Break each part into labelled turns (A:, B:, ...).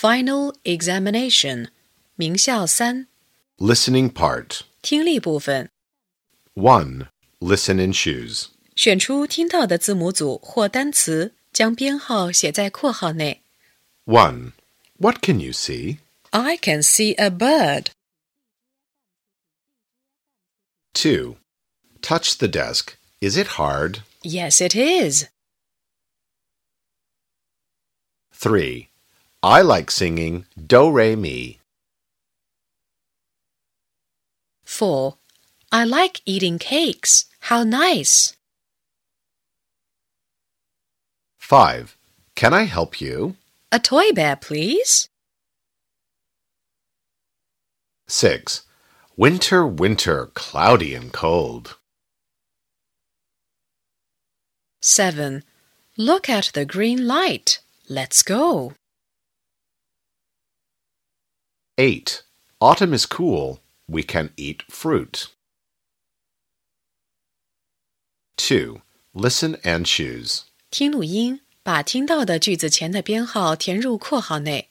A: Final examination，名校三，
B: Listening part.
A: 听力部分，
B: 1. Listen and choose.
A: 选出听到的字母组或单词，将编号写在括号内。
B: 1. What can you see?
A: I can see a bird.
B: 2. Touch the desk. Is it hard?
A: Yes, it is.
B: 3. I like singing Do Re Mi.
A: 4. I like eating cakes. How nice.
B: 5. Can I help you?
A: A toy bear, please.
B: 6. Winter, winter, cloudy and cold.
A: 7. Look at the green light. Let's go.
B: 8. Autumn is cool. We can eat fruit. 2. Listen and choose.
A: 听录音，把听到的句子前的编号填入括号内。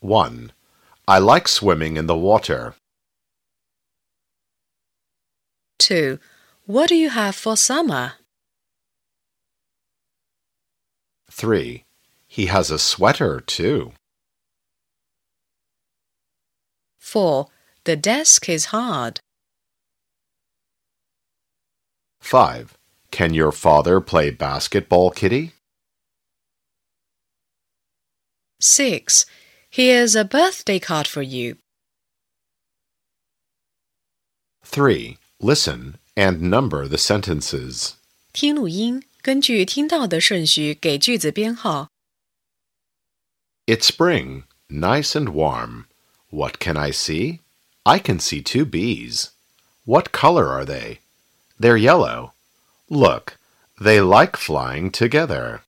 B: 1. I like swimming in the water.
A: 2. What do you have for summer?
B: 3. He has a sweater, too.
A: 4. The desk is hard.
B: 5. Can your father play basketball, Kitty?
A: 6. Here's a birthday card for you.
B: 3. Listen and number the sentences.
A: 听录音，根据听到的顺序给句子编号。
B: It's spring, nice and warm. What can I see? I can see two bees. What color are they? They're yellow. Look, they like flying together.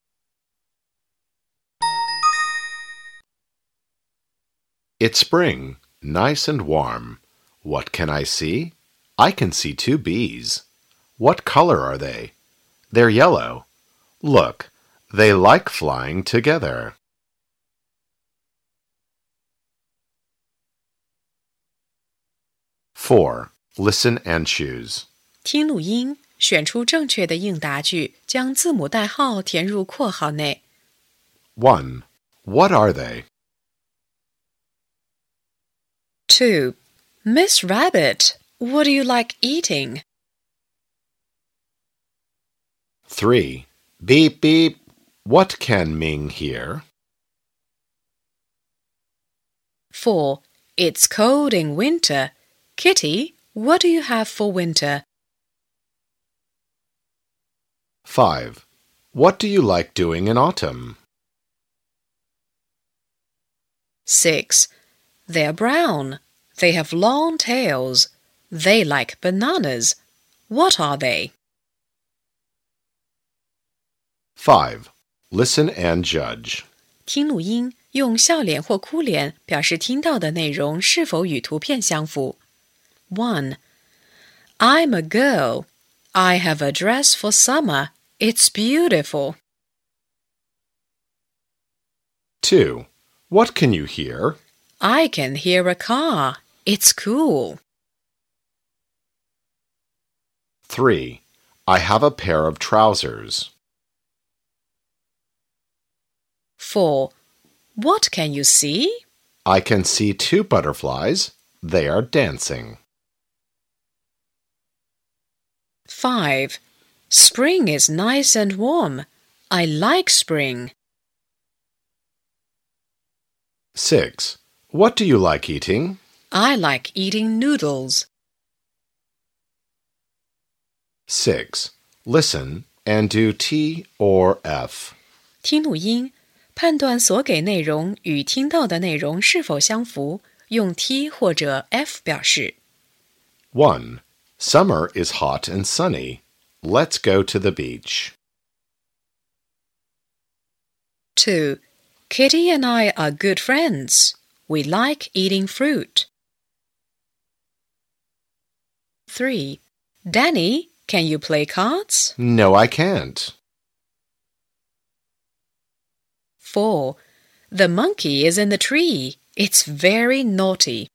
B: It's spring, nice and warm. What can I see? I can see two bees. What color are they? They're yellow. Look, they like flying together. 4. Listen and choose.
A: 听录音，选出正确的应答句，将字母代号填入括号内。
B: 1. What are they?
A: 2. Miss Rabbit, what do you like eating?
B: 3. Beep beep. What can Ming hear?
A: 4. It's cold in winter. Kitty, what do you have for winter?
B: 5. What do you like doing in autumn?
A: 6. They're brown. They have long tails. They like bananas. What are they?
B: 5. Listen and judge.
A: 听录音，用笑脸或哭脸表示听到的内容是否与图片相符。 1. I'm a girl. I have a dress for summer. It's beautiful.
B: 2. What can you hear?
A: I can hear a car. It's cool.
B: 3. I have a pair of trousers.
A: 4. What can you see?
B: I can see two butterflies. They are dancing.
A: 5. Spring is nice and warm. I like spring.
B: 6. What do you like eating?
A: I like eating noodles.
B: 6. Listen and do T or F.
A: 听录音，判断所给内容与听到的内容是否相符，用 T 或者 F 表示。
B: 1. Summer is hot and sunny. Let's go to the beach.
A: 2. Kitty and I are good friends. We like eating fruit. 3. Danny, can you play cards?
B: No, I can't.
A: 4. The monkey is in the tree. It's very naughty.